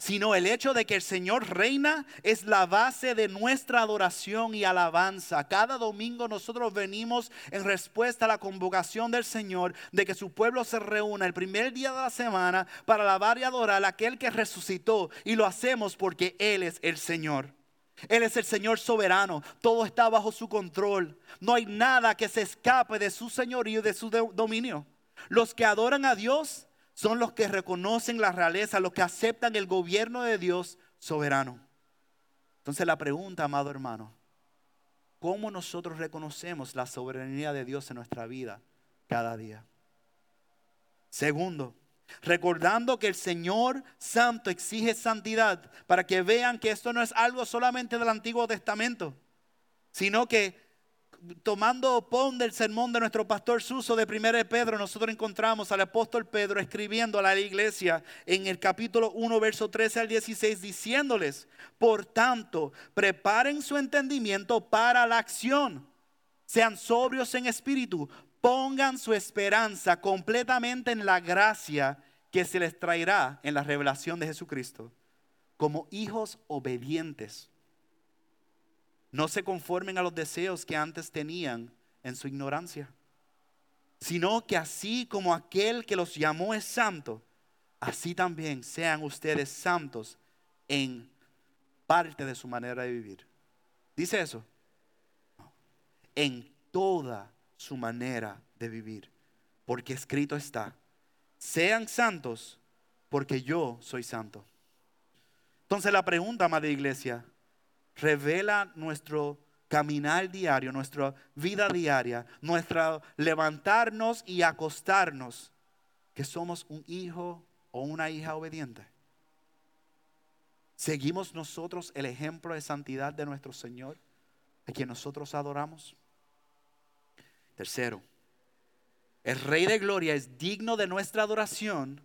sino el hecho de que el Señor reina es la base de nuestra adoración y alabanza. Cada domingo nosotros venimos en respuesta a la convocación del Señor de que su pueblo se reúna el primer día de la semana para alabar y adorar a aquel que resucitó y lo hacemos porque Él es el Señor. Él es el Señor soberano, todo está bajo su control. No hay nada que se escape de su señorío y de su dominio. Los que adoran a Dios son los que reconocen la realeza, los que aceptan el gobierno de Dios soberano. Entonces la pregunta, amado hermano, ¿cómo nosotros reconocemos la soberanía de Dios en nuestra vida cada día? Segundo, recordando que el Señor Santo exige santidad para que vean que esto no es algo solamente del Antiguo Testamento, sino que tomando pon del sermón de nuestro pastor Suso de 1 Pedro, nosotros encontramos al apóstol Pedro escribiendo a la iglesia en el capítulo 1, verso 13 al 16, diciéndoles, por tanto, preparen su entendimiento para la acción, sean sobrios en espíritu, pongan su esperanza completamente en la gracia que se les traerá en la revelación de Jesucristo, como hijos obedientes no se conformen a los deseos que antes tenían en su ignorancia, sino que así como aquel que los llamó es santo, así también sean ustedes santos en parte de su manera de vivir. ¿Dice eso? En toda su manera de vivir. Porque escrito está, sean santos porque yo soy santo. Entonces la pregunta, amada iglesia, revela nuestro caminar diario, nuestra vida diaria, nuestra levantarnos y acostarnos, que somos un hijo o una hija obediente. ¿Seguimos nosotros el ejemplo de santidad de nuestro Señor, a quien nosotros adoramos? Tercero, el Rey de Gloria es digno de nuestra adoración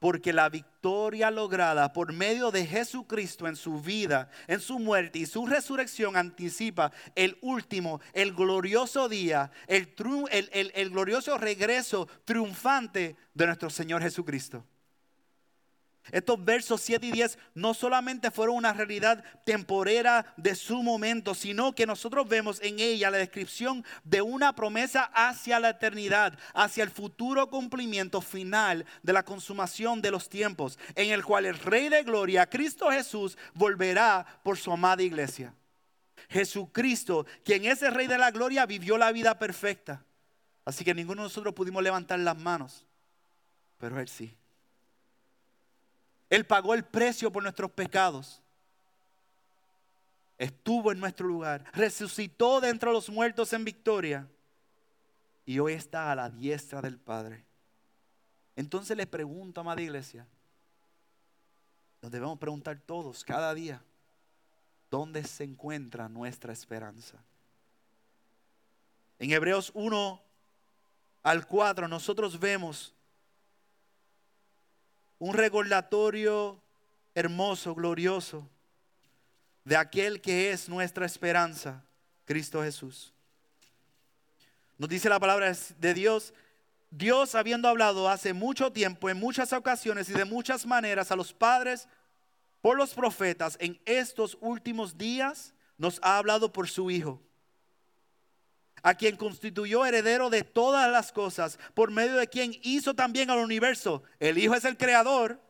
porque la victoria lograda por medio de Jesucristo en su vida, en su muerte y su resurrección anticipa el último, el glorioso día, el, el, glorioso regreso triunfante de nuestro Señor Jesucristo. Estos versos 7 y 10 no solamente fueron una realidad temporera de su momento, sino que nosotros vemos en ella la descripción de una promesa hacia la eternidad, hacia el futuro cumplimiento final de la consumación de los tiempos, en el cual el Rey de Gloria, Cristo Jesús, volverá por su amada iglesia. Jesucristo, quien es el Rey de la Gloria, vivió la vida perfecta. Así que ninguno de nosotros pudimos levantar las manos, pero Él sí. Él pagó el precio por nuestros pecados. Estuvo en nuestro lugar. Resucitó de entre los muertos en victoria. Y hoy está a la diestra del Padre. Entonces les pregunto, amada iglesia, nos debemos preguntar todos, cada día, ¿dónde se encuentra nuestra esperanza? En Hebreos 1 al 4 nosotros vemos un recordatorio hermoso, glorioso, de aquel que es nuestra esperanza, Cristo Jesús. Nos dice la palabra de Dios, Dios habiendo hablado hace mucho tiempo, en muchas ocasiones y de muchas maneras a los padres por los profetas, en estos últimos días nos ha hablado por su Hijo a quien constituyó heredero de todas las cosas, por medio de quien hizo también al universo. El Hijo es el creador.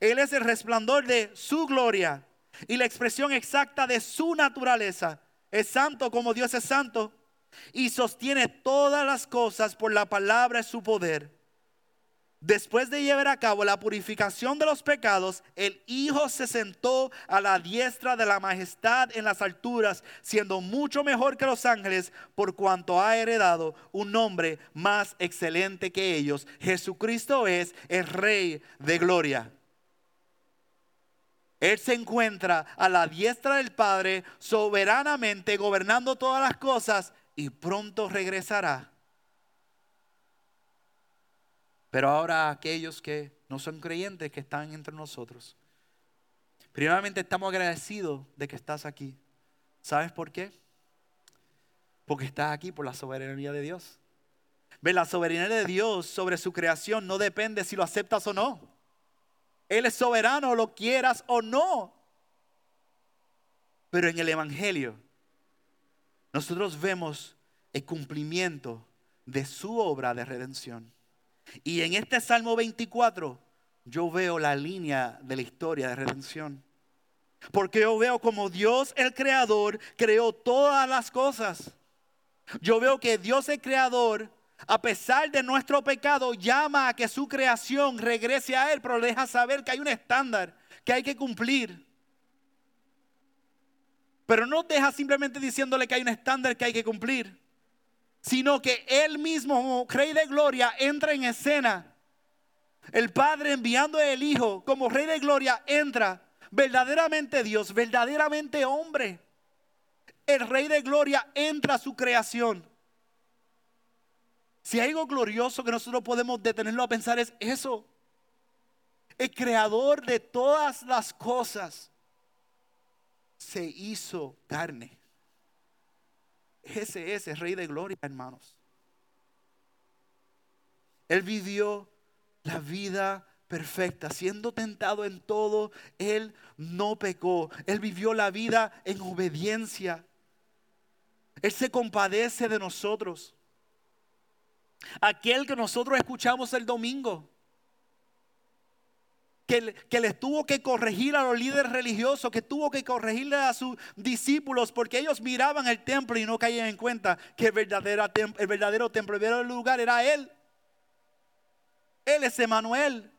Él es el resplandor de su gloria y la expresión exacta de su naturaleza. Es santo como Dios es santo y sostiene todas las cosas por la palabra de su poder. Después de llevar a cabo la purificación de los pecados, el Hijo se sentó a la diestra de la majestad en las alturas, siendo mucho mejor que los ángeles, por cuanto ha heredado un nombre más excelente que ellos. Jesucristo es el Rey de Gloria. Él se encuentra a la diestra del Padre, soberanamente gobernando todas las cosas, y pronto regresará Pero ahora aquellos que no son creyentes que están entre nosotros. Primeramente estamos agradecidos de que estás aquí. ¿Sabes por qué? Porque estás aquí por la soberanía de Dios. Ve, la soberanía de Dios sobre su creación no depende si lo aceptas o no. Él es soberano, lo quieras o no. Pero en el Evangelio, nosotros vemos el cumplimiento de su obra de redención. Y en este Salmo 24, yo veo la línea de la historia de redención. Porque yo veo como Dios el creador creó todas las cosas. Yo veo que Dios el creador, a pesar de nuestro pecado, llama a que su creación regrese a Él, pero deja saber que hay un estándar que hay que cumplir. Pero no deja simplemente diciéndole que hay un estándar que hay que cumplir, sino que Él mismo, como Rey de Gloria, entra en escena. El Padre enviando al Hijo como Rey de Gloria entra verdaderamente Dios, verdaderamente hombre el Rey de Gloria entra a su creación. Si hay algo glorioso que nosotros podemos detenerlo a pensar es eso. El creador de todas las cosas se hizo carne. Ese es el Rey de Gloria, hermanos. Él vivió la vida perfecta, siendo tentado en todo, Él no pecó. Él vivió la vida en obediencia. Él se compadece de nosotros. Aquel que nosotros escuchamos el domingo, que, les tuvo que corregir a los líderes religiosos, que tuvo que corregirle a sus discípulos, porque ellos miraban el templo y no caían en cuenta que el verdadero, el verdadero templo, el verdadero lugar era Él. Él es Emanuel.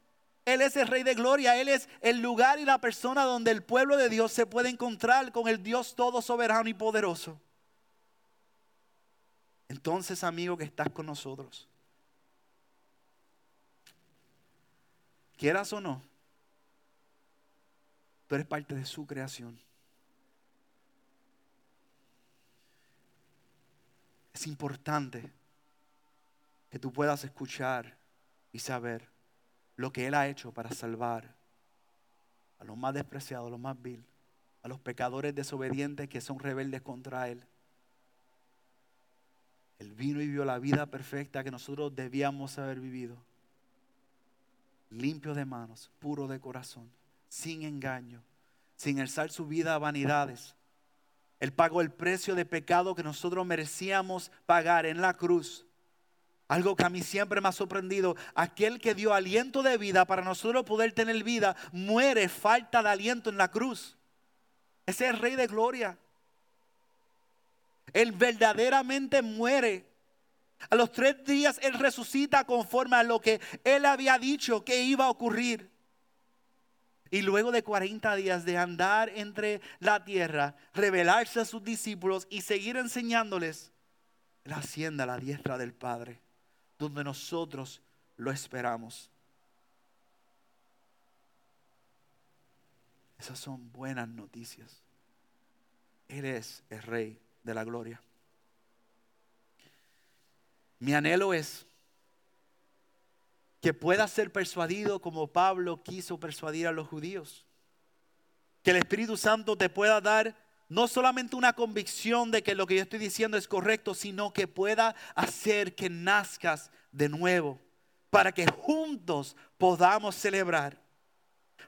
Él es el Rey de Gloria. Él es el lugar y la persona donde el pueblo de Dios se puede encontrar con el Dios todo soberano y poderoso. Entonces, amigo, que estás con nosotros, quieras o no, tú eres parte de su creación. Es importante que tú puedas escuchar y saber lo que Él ha hecho para salvar a los más despreciados, a los más vil, a los pecadores desobedientes que son rebeldes contra Él. Él vino y vivió la vida perfecta que nosotros debíamos haber vivido. Limpio de manos, puro de corazón, sin engaño, sin alzar su vida a vanidades. Él pagó el precio de pecado que nosotros merecíamos pagar en la cruz. Algo que a mí siempre me ha sorprendido, aquel que dio aliento de vida para nosotros poder tener vida, muere falta de aliento en la cruz. Ese es el Rey de Gloria. Él verdaderamente muere. A los tres días Él resucita conforme a lo que Él había dicho que iba a ocurrir. Y luego de 40 días de andar entre la tierra, revelarse a sus discípulos y seguir enseñándoles, Él asciende a la diestra del Padre, donde nosotros lo esperamos. Esas son buenas noticias. Él es el Rey de la gloria. Mi anhelo es que puedas ser persuadido como Pablo quiso persuadir a los judíos. Que el Espíritu Santo te pueda dar no solamente una convicción de que lo que yo estoy diciendo es correcto, sino que pueda hacer que nazcas de nuevo para que juntos podamos celebrar.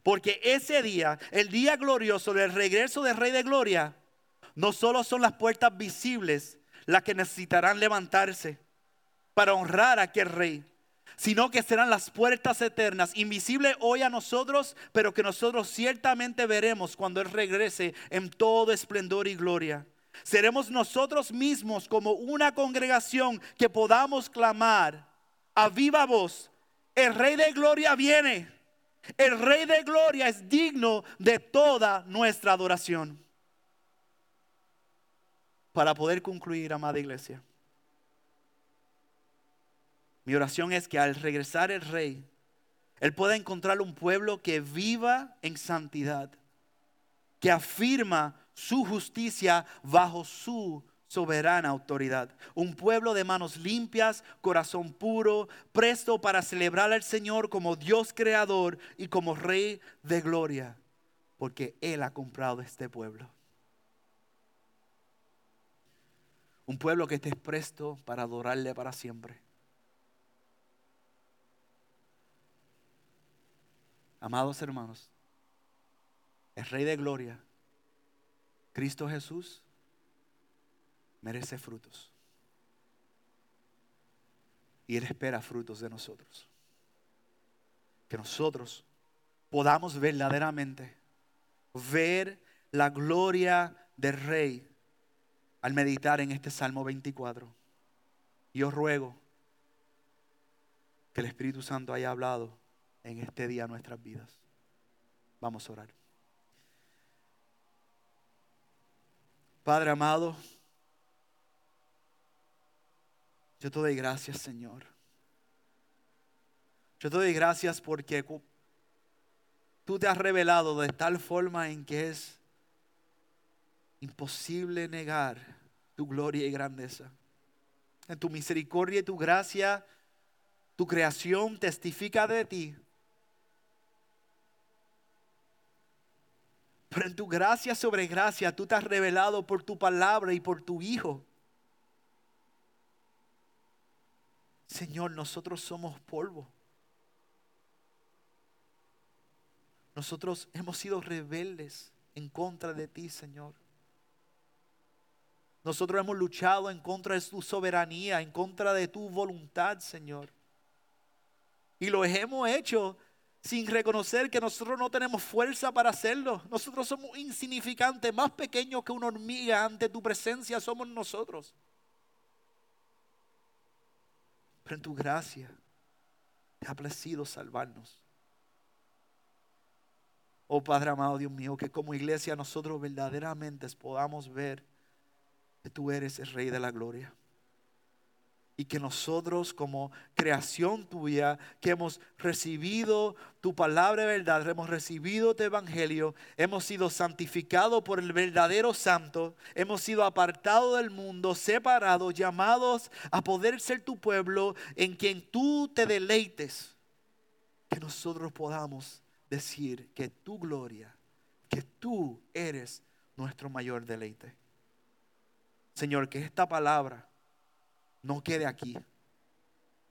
Porque ese día, el día glorioso del regreso del Rey de Gloria, no solo son las puertas visibles las que necesitarán levantarse para honrar a aquel rey, sino que serán las puertas eternas, invisibles hoy a nosotros, pero que nosotros ciertamente veremos cuando Él regrese en todo esplendor y gloria. Seremos nosotros mismos como una congregación que podamos clamar a viva voz, el Rey de Gloria viene, el Rey de Gloria es digno de toda nuestra adoración para poder concluir, amada iglesia. Mi oración es que al regresar el rey, él pueda encontrar un pueblo que viva en santidad, que afirma su justicia bajo su soberana autoridad. Un pueblo de manos limpias, corazón puro, presto para celebrar al Señor como Dios creador y como Rey de gloria, porque Él ha comprado este pueblo. Un pueblo que esté presto para adorarle para siempre. Amados hermanos, el Rey de Gloria, Cristo Jesús, merece frutos. Y Él espera frutos de nosotros. Que nosotros podamos verdaderamente ver la gloria del Rey al meditar en este Salmo 24. Y os ruego que el Espíritu Santo haya hablado en este día nuestras vidas. Vamos a orar. Padre amado, yo te doy gracias, Señor. Yo te doy gracias porque tú te has revelado de tal forma en que es imposible negar tu gloria y grandeza. En tu misericordia y tu gracia, tu creación testifica de ti. Pero en tu gracia sobre gracia, tú te has revelado por tu palabra y por tu Hijo. Señor, nosotros somos polvo. Nosotros hemos sido rebeldes en contra de ti, Señor. Nosotros hemos luchado en contra de tu soberanía, en contra de tu voluntad, Señor. Y lo hemos hecho sin reconocer que nosotros no tenemos fuerza para hacerlo. Nosotros somos insignificantes, más pequeños que una hormiga ante tu presencia somos nosotros. Pero en tu gracia te ha placido salvarnos. Oh Padre amado, Dios mío, que como iglesia nosotros verdaderamente podamos ver que tú eres el Rey de la Gloria y que nosotros como creación tuya, que hemos recibido tu palabra de verdad, hemos recibido tu evangelio, hemos sido santificados por el verdadero santo, hemos sido apartados del mundo, separados, llamados a poder ser tu pueblo en quien tú te deleites, que nosotros podamos decir que tu gloria, que tú eres nuestro mayor deleite. Señor, que esta palabra no quede aquí,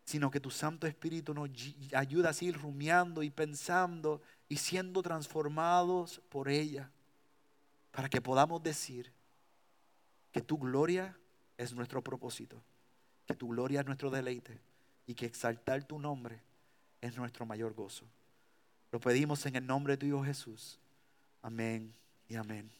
sino que tu Santo Espíritu nos ayuda a seguir rumiando y pensando y siendo transformados por ella, para que podamos decir que tu gloria es nuestro propósito, que tu gloria es nuestro deleite y que exaltar tu nombre es nuestro mayor gozo. Lo pedimos en el nombre de tu Hijo Jesús. Amén y amén.